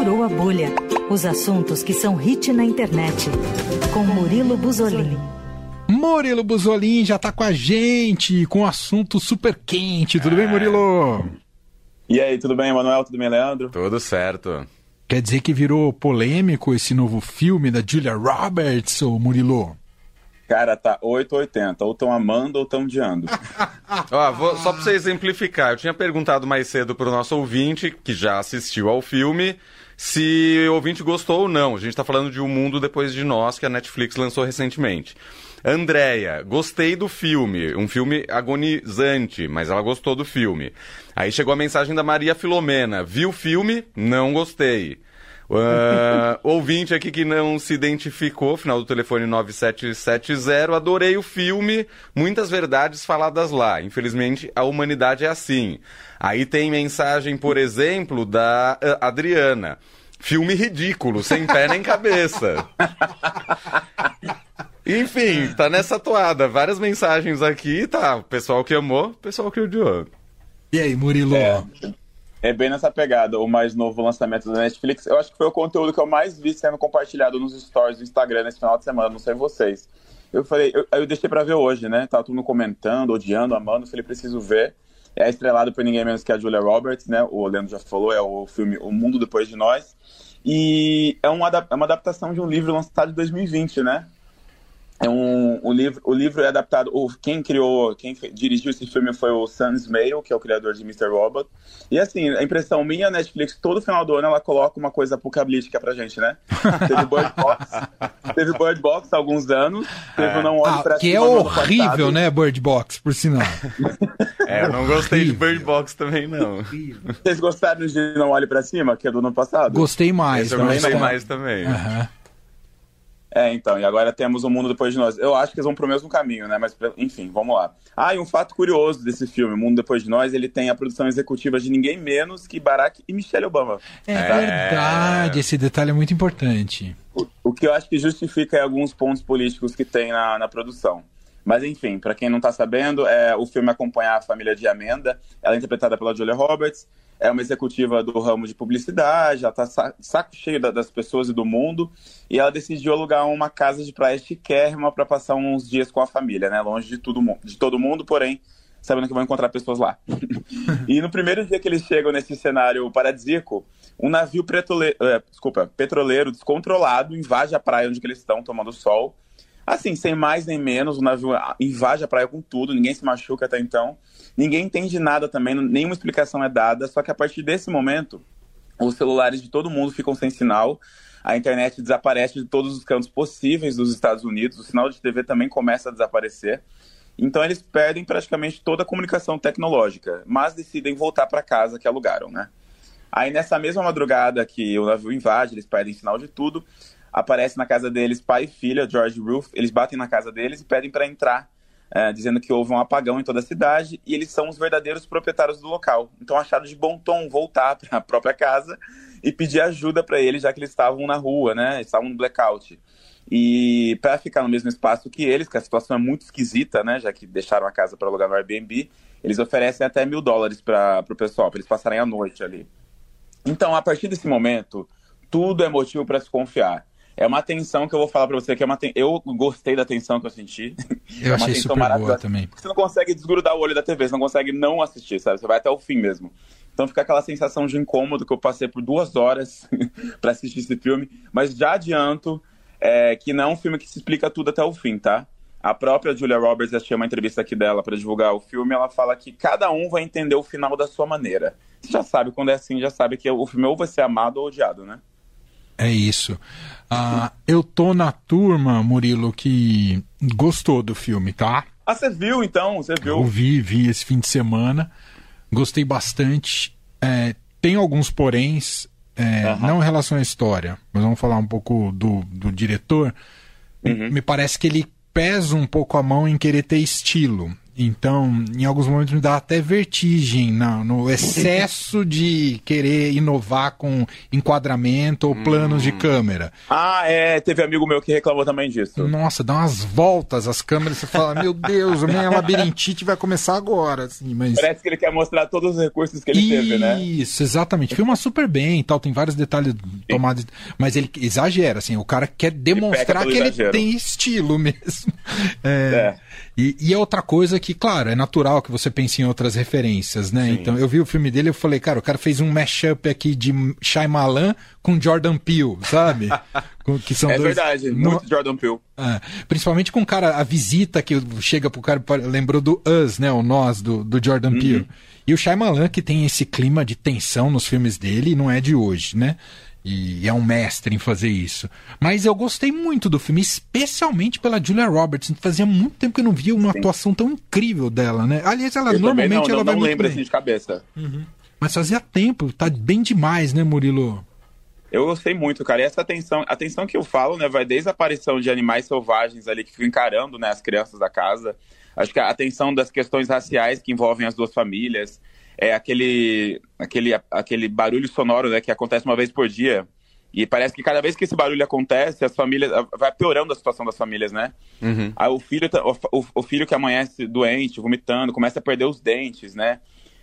Furou a Bolha. Os assuntos que são hit na internet. Com Murilo Buzolin. Murilo Buzolin já tá com a gente com um assunto super quente. Tudo bem, Murilo? E aí, tudo bem, Manuel? Tudo bem, Leandro? Tudo certo. Quer dizer que virou polêmico esse novo filme da Julia Roberts, ô Murilo? Cara, tá 880. Ou tão amando ou tão odiando. Ó, vou, só pra você exemplificar, eu tinha perguntado mais cedo pro nosso ouvinte, que já assistiu ao filme, se o ouvinte gostou ou não. A gente tá falando de O Mundo Depois de Nós, que a Netflix lançou recentemente. Andréia, gostei do filme. Um filme agonizante, mas ela gostou do filme. Aí chegou a mensagem da Maria Filomena. Vi o filme? Não gostei. Uh, ouvinte aqui que não se identificou, final do telefone 9770, adorei o filme, muitas verdades faladas lá. Infelizmente, a humanidade é assim. Aí tem mensagem, por exemplo, da uh, Adriana. Filme ridículo, sem pé nem cabeça. Enfim, tá nessa toada. Várias mensagens aqui, tá? Pessoal que amou, pessoal que odiou. E aí, Murilo? É, é bem nessa pegada. O mais novo lançamento da Netflix, eu acho que foi o conteúdo que eu mais vi sendo compartilhado nos stories do Instagram nesse final de semana, não sei vocês. Eu falei, eu, eu deixei pra ver hoje, né? Tava todo mundo comentando, odiando, amando. Falei, preciso ver. É estrelado por ninguém menos que a Julia Roberts, né? O Leandro já falou, é o filme O Mundo Depois de Nós. E é uma, é uma adaptação de um livro lançado em 2020, né? É um, um, livro, o livro é adaptado. O, quem criou, quem dirigiu esse filme foi o Sam Smale, que é o criador de Mr. Robot. E assim, a impressão minha, a Netflix, todo final do ano ela coloca uma coisa apocalíptica pra gente, né? Teve Bird Box, teve Bird Box há alguns anos, teve é. Não Olhe ah, Pra Que é horrível, né, Bird Box, por sinal. é, eu não gostei de Bird Box também, não. Vocês gostaram de Não Olhe Pra Cima, que é do ano passado? Gostei mais. Esse eu gostei mais também. Uhum. É, então, e agora temos o um mundo depois de nós. Eu acho que eles vão pro mesmo caminho, né? Mas, enfim, vamos lá. Ah, e um fato curioso desse filme, O Mundo Depois de Nós, ele tem a produção executiva de ninguém menos que Barack e Michelle Obama. É, é... verdade, esse detalhe é muito importante. O, o, que eu acho que justifica alguns pontos políticos que tem na, na produção. Mas enfim, para quem não está sabendo, é, o filme acompanha a família de Amanda. Ela é interpretada pela Julia Roberts. É uma executiva do ramo de publicidade. Ela está saco cheio das pessoas e do mundo. E ela decidiu alugar uma casa de praia chiquérrima para passar uns dias com a família, né? Longe de, tudo, de todo mundo, porém sabendo que vão encontrar pessoas lá. e no primeiro dia que eles chegam nesse cenário paradisíaco, um navio é, desculpa, petroleiro descontrolado invade a praia onde eles estão tomando sol Assim, sem mais nem menos, o navio invade a praia com tudo, ninguém se machuca até então. Ninguém entende nada também, nenhuma explicação é dada, só que a partir desse momento, os celulares de todo mundo ficam sem sinal, a internet desaparece de todos os cantos possíveis dos Estados Unidos, o sinal de TV também começa a desaparecer. Então eles perdem praticamente toda a comunicação tecnológica, mas decidem voltar para casa que alugaram, né? Aí nessa mesma madrugada que o navio invade, eles perdem sinal de tudo, aparece na casa deles pai e filha, George Roof. Eles batem na casa deles e pedem para entrar, é, dizendo que houve um apagão em toda a cidade e eles são os verdadeiros proprietários do local. Então acharam de bom tom voltar para a própria casa e pedir ajuda para eles, já que eles estavam na rua, né? Estavam no blackout. E para ficar no mesmo espaço que eles, que a situação é muito esquisita, né? Já que deixaram a casa para alugar no Airbnb, eles oferecem até mil dólares para o pessoal, para eles passarem a noite ali. Então, a partir desse momento, tudo é motivo para se confiar. É uma tensão que eu vou falar pra você, que é uma ten... Eu gostei da tensão que eu senti. Eu é achei super boa também. Você não consegue desgrudar o olho da TV, você não consegue não assistir, sabe? Você vai até o fim mesmo. Então fica aquela sensação de incômodo que eu passei por duas horas para assistir esse filme. Mas já adianto é, que não é um filme que se explica tudo até o fim, tá? A própria Julia Roberts, achei uma entrevista aqui dela para divulgar o filme, ela fala que cada um vai entender o final da sua maneira. Você já sabe, quando é assim, já sabe que o filme ou vai ser amado ou odiado, né? É isso. Ah, eu tô na turma, Murilo, que gostou do filme, tá? Ah, você viu então? Você viu? Eu vi, vi esse fim de semana. Gostei bastante. É, tem alguns poréns, é, uhum. não em relação à história, mas vamos falar um pouco do, do diretor. Uhum. Me parece que ele pesa um pouco a mão em querer ter estilo. Então, em alguns momentos me dá até vertigem não, no excesso de querer inovar com enquadramento ou planos de câmera. Ah, é, teve amigo meu que reclamou também disso. Nossa, dá umas voltas as câmeras, você fala, meu Deus, minha labirintite vai começar agora. Assim, mas... Parece que ele quer mostrar todos os recursos que ele Isso, teve, né? Isso, exatamente. Filma super bem e tal, tem vários detalhes tomados, mas ele exagera, assim, o cara quer demonstrar que ele exagero. tem estilo mesmo. É, É. E, e é outra coisa que, claro, é natural que você pense em outras referências, né? Então, eu vi o filme dele e falei, cara, o cara fez um mashup aqui de Shyamalan com Jordan Peele, sabe? Que são É dois... verdade, No- muito Jordan Peele. é, principalmente com o cara, a visita que chega pro cara, lembrou do Us, né? O Nós, do, do Jordan Peele. E o Shyamalan, que tem esse clima de tensão nos filmes dele, não é de hoje, né? E é um mestre em fazer isso. Mas eu gostei muito do filme, especialmente pela Julia Roberts. Fazia muito tempo que eu não via uma atuação tão incrível dela, né? Aliás, ela Eu normalmente não, ela não, vai não muito lembro bem. assim de cabeça. Mas fazia tempo, tá bem demais, né, Murilo? Eu gostei muito, cara. E essa atenção, a atenção que eu falo, né, vai desde a aparição de animais selvagens ali que ficam encarando, né, as crianças da casa. Acho que a atenção das questões raciais que envolvem as duas famílias. É aquele, aquele, aquele barulho sonoro, né, que acontece uma vez por dia. E parece que cada vez que esse barulho acontece, as famílias vai piorando a situação das famílias, né? Uhum. Aí o filho, tá- o, o- o filho que amanhece doente, vomitando, começa a perder os dentes, né?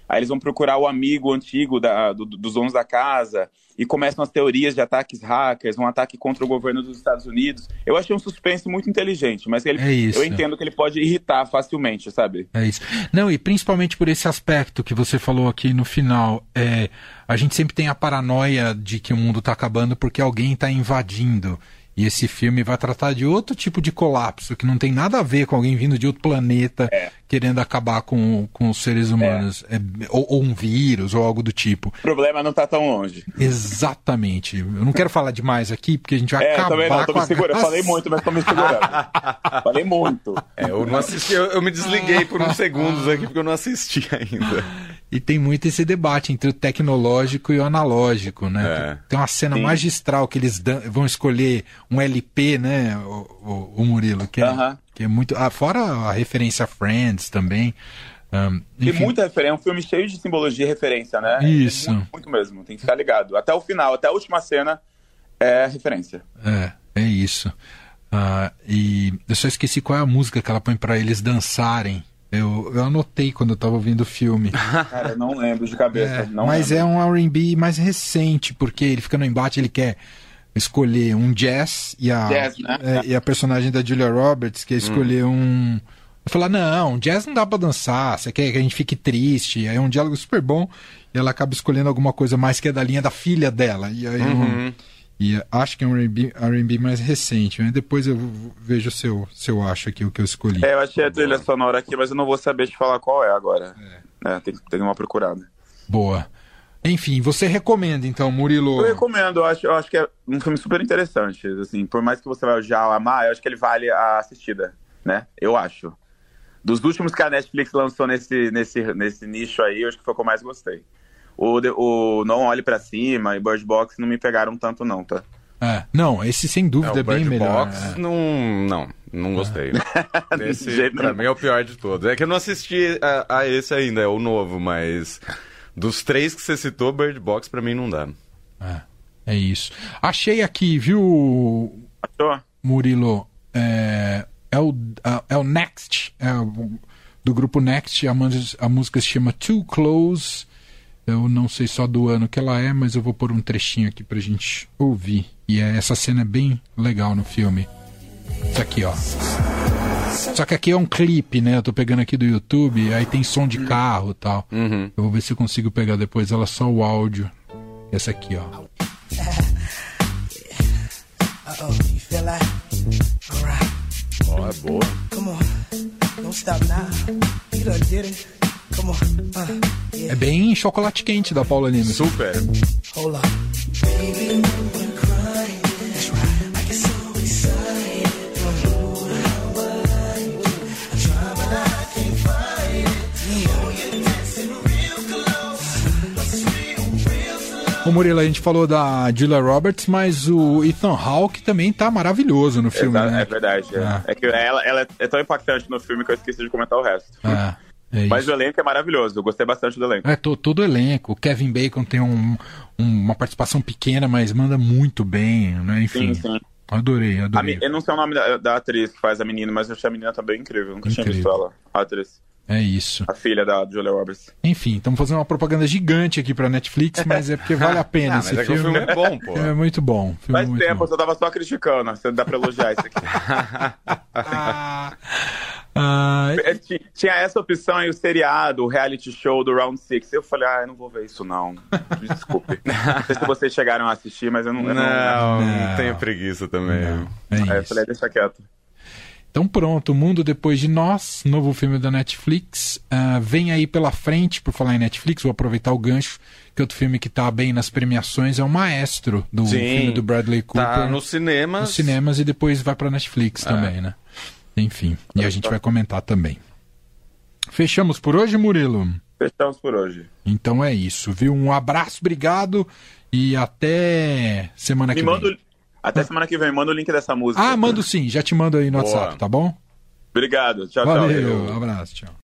Aí eles vão procurar o amigo antigo da- do- dos donos da casa e começam as teorias de ataques hackers, um ataque contra o governo dos Estados Unidos. Eu achei um suspense muito inteligente, mas ele, É eu entendo que ele pode irritar facilmente, sabe? É isso. Não, e principalmente por esse aspecto que você falou aqui no final. É, a gente sempre tem a paranoia de que o mundo está acabando porque alguém está invadindo. E esse filme vai tratar de outro tipo de colapso, que não tem nada a ver com alguém vindo de outro planeta É. querendo acabar com, com os seres humanos. É, ou, ou um vírus, ou algo do tipo. O problema não tá tão longe. Exatamente. Eu não quero falar demais aqui, porque a gente vai É, acabar também não, tô com me a segurando. graça. Falei muito, mas tô me segurando. Falei muito. É, eu não assisti, eu, eu me desliguei por uns segundos aqui porque eu não assisti ainda. E tem muito esse debate entre o tecnológico e o analógico, né? É. Tem uma cena Sim. magistral que eles dan- vão escolher um LP, né, o, o- o Murilo, que é, Aham. que é muito. Ah, fora a referência a Friends também. Ahn, Tem muita referência, é um filme cheio de simbologia e referência, né? Isso. Muito, muito mesmo, tem que ficar ligado. Até o final, até a última cena é referência. É, é isso. Ah, e eu só esqueci qual é a música que ela põe pra eles dançarem. Eu, eu anotei quando eu tava ouvindo o filme. Cara, eu não lembro de cabeça. É, mas lembro. é um R&B mais recente, porque ele fica no embate, ele quer escolher um jazz e a, Jazz, né? é, e a personagem da Julia Roberts quer escolher um... Eu falar, não, jazz não dá pra dançar, você quer que a gente fique triste, aí é um diálogo super bom, e ela acaba escolhendo alguma coisa mais que é da linha da filha dela, e aí eu- Uhum. E acho que é um R&B mais recente, mas depois eu vejo se eu, se eu acho aqui o que eu escolhi. É, eu achei a trilha sonora aqui, mas eu não vou saber te falar qual é agora. É, tem, tem uma procurada. Boa. Enfim, você recomenda então, Murilo? Eu recomendo, eu acho, eu acho que é um filme super interessante. Assim, por mais que você vai já amar, eu acho que ele vale a assistida, né? Eu acho. Dos últimos que a Netflix lançou nesse, nesse, nesse nicho aí, eu acho que foi o que eu mais gostei. O, de- o Não Olhe Pra Cima e Bird Box não me pegaram tanto não, tá? É, não, esse sem É, dúvida é, o bem Bird melhor. Box é. não, não, não gostei. De Esse, jeito pra mim, é o pior de todos. É que eu não assisti a, a esse ainda, é o novo, mas dos três que você citou, Bird Box pra mim não dá. É, é isso. Achei aqui, viu, Achou? Murilo? É, é, o, é o Next, é o- do grupo Next. A, a música se chama Too Close. Eu não sei só do ano que ela é, mas eu vou pôr um trechinho aqui pra gente ouvir. E é, essa cena é bem legal no filme. Isso aqui, ó. Só que aqui é um clipe, né? Eu tô pegando aqui do YouTube, aí tem som de carro e tal. Uhum. Eu vou ver se eu consigo pegar depois ela só o áudio. Essa aqui, ó. Ó, é boa. come on. Don't stop now. You done did it. É bem chocolate quente da Paula Lima. Super. Slow. Ô Murilo, a gente falou da Julia Roberts, mas o Ethan Hawke também tá maravilhoso no filme, né? É verdade. é. Ah. É que ela, ela é- é tão impactante no filme que eu esqueci de comentar o resto. É, é Mas o elenco é maravilhoso, eu gostei bastante do elenco. É, to- todo o elenco. O Kevin Bacon tem um- um- uma participação pequena, mas manda muito bem, né? Enfim, Sim, sim. adorei, A adorei. me- eu não sei o nome da, da atriz que faz a menina, mas eu achei a menina também incrível. Nunca tinha visto Incrível. ela, a atriz. É isso. A filha da Julia Roberts. Enfim, estamos fazendo uma propaganda gigante aqui pra Netflix, mas é porque vale a pena Ah, mas esse é que o filme. filme é bom, pô. É muito bom. filme Faz muito tempo, bom. eu só tava só criticando, você dá pra elogiar isso aqui. Ah, ah, É, ti- Tinha essa opção e o seriado, o reality show do Round Six. Eu falei, ah, eu não vou ver isso não. Desculpe. não sei se vocês chegaram a assistir, mas eu não. eu Não, Não. tenho preguiça também. é É, eu falei, deixa quieto. Então pronto, O Mundo Depois de Nós, novo filme da Netflix. Ah, vem aí pela frente, por falar em Netflix, vou aproveitar o gancho, que outro filme que tá bem nas premiações é o Maestro, do Sim, filme do Bradley Cooper. Tá nos cinemas. nos cinemas e depois vai pra Netflix É. também, né? Enfim, e a gente vai comentar também. Fechamos por hoje, Murilo? Fechamos por hoje. Então é isso, viu? Um abraço, obrigado e até semana Me que manda. vem. Até semana que vem, manda o link dessa música. Ah, mando sim, já te mando aí no Boa. WhatsApp, tá bom? Obrigado. Tchau, tchau. Valeu, abraço, tchau.